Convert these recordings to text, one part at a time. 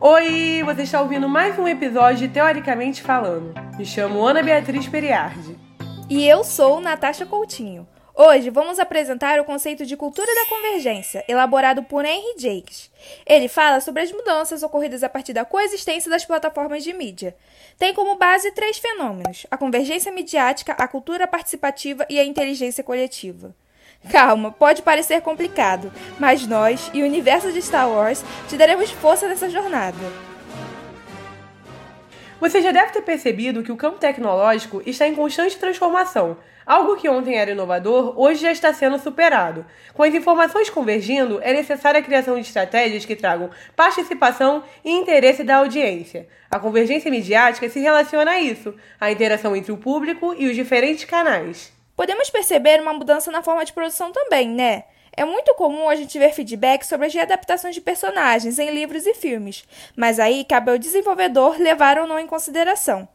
Oi, você está ouvindo mais um episódio de Teoricamente Falando. Me chamo Ana Beatriz Periardi. E eu sou Natasha Coutinho. Hoje vamos apresentar o conceito de cultura da convergência, elaborado por Henry Jakes. Ele fala sobre as mudanças ocorridas a partir da coexistência das plataformas de mídia. Tem como base três fenômenos: a convergência midiática, a cultura participativa e a inteligência coletiva. Calma, pode parecer complicado, mas nós e o universo de Star Wars te daremos força nessa jornada. Você já deve ter percebido que o campo tecnológico está em constante transformação. Algo que ontem era inovador, hoje já está sendo superado. Com as informações convergindo, é necessária a criação de estratégias que tragam participação e interesse da audiência. A convergência midiática se relaciona a isso, a interação entre o público e os diferentes canais. Podemos perceber uma mudança na forma de produção também, né? É muito comum a gente ver feedback sobre as readaptações de personagens em livros e filmes, mas aí cabe ao desenvolvedor levar ou não em consideração.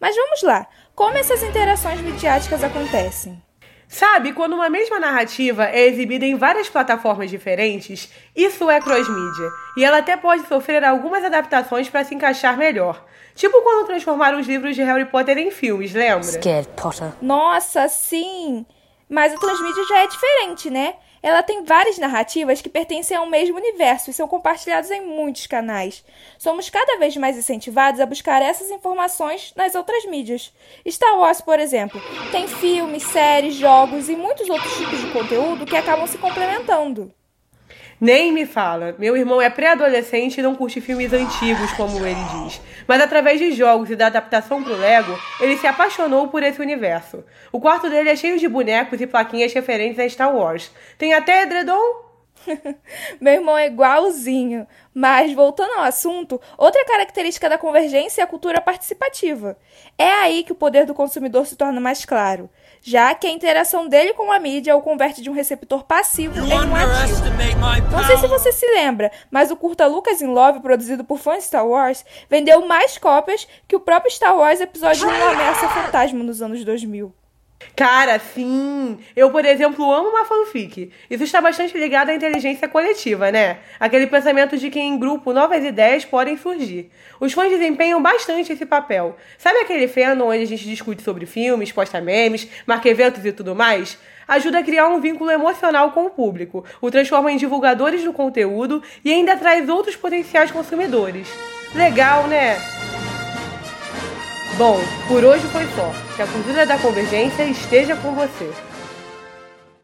Mas vamos lá, como essas interações midiáticas acontecem? Sabe, quando uma mesma narrativa é exibida em várias plataformas diferentes, isso é cross-mídia. E ela até pode sofrer algumas adaptações para se encaixar melhor. Tipo quando transformaram os livros de Harry Potter em filmes, lembra? Scared Potter. Nossa, sim! Mas a transmídia já é diferente, né? Ela tem várias narrativas que pertencem ao mesmo universo e são compartilhadas em muitos canais. Somos cada vez mais incentivados a buscar essas informações nas outras mídias. Star Wars, por exemplo, tem filmes, séries, jogos e muitos outros tipos de conteúdo que acabam se complementando. Nem me fala. Meu irmão é pré-adolescente e não curte filmes antigos, como ele diz. Mas através de jogos e da adaptação pro Lego, ele se apaixonou por esse universo. O quarto dele é cheio de bonecos e plaquinhas referentes a Star Wars. Tem até edredom Meu irmão é igualzinho. Mas, voltando ao assunto, outra característica da convergência é a cultura participativa. É aí que o poder do consumidor se torna mais claro, já que a interação dele com a mídia o converte de um receptor passivo em um ativo. Não sei se você se lembra, mas o curta Lucas in Love, produzido por fãs de Star Wars, vendeu mais cópias que o próprio Star Wars episódio 1 Ameaça Fantasma nos anos 2000. Cara, sim! Eu, por exemplo, amo uma fanfic. Isso está bastante ligado à inteligência coletiva, né? Aquele pensamento de que em grupo novas ideias podem surgir. Os fãs desempenham bastante esse papel. Sabe aquele fandom onde a gente discute sobre filmes, posta memes, marca eventos e tudo mais? Ajuda a criar um vínculo emocional com o público, o transforma em divulgadores do conteúdo e ainda traz outros potenciais consumidores. Legal, né? Bom, por hoje foi só. Que a cultura da convergência esteja com você.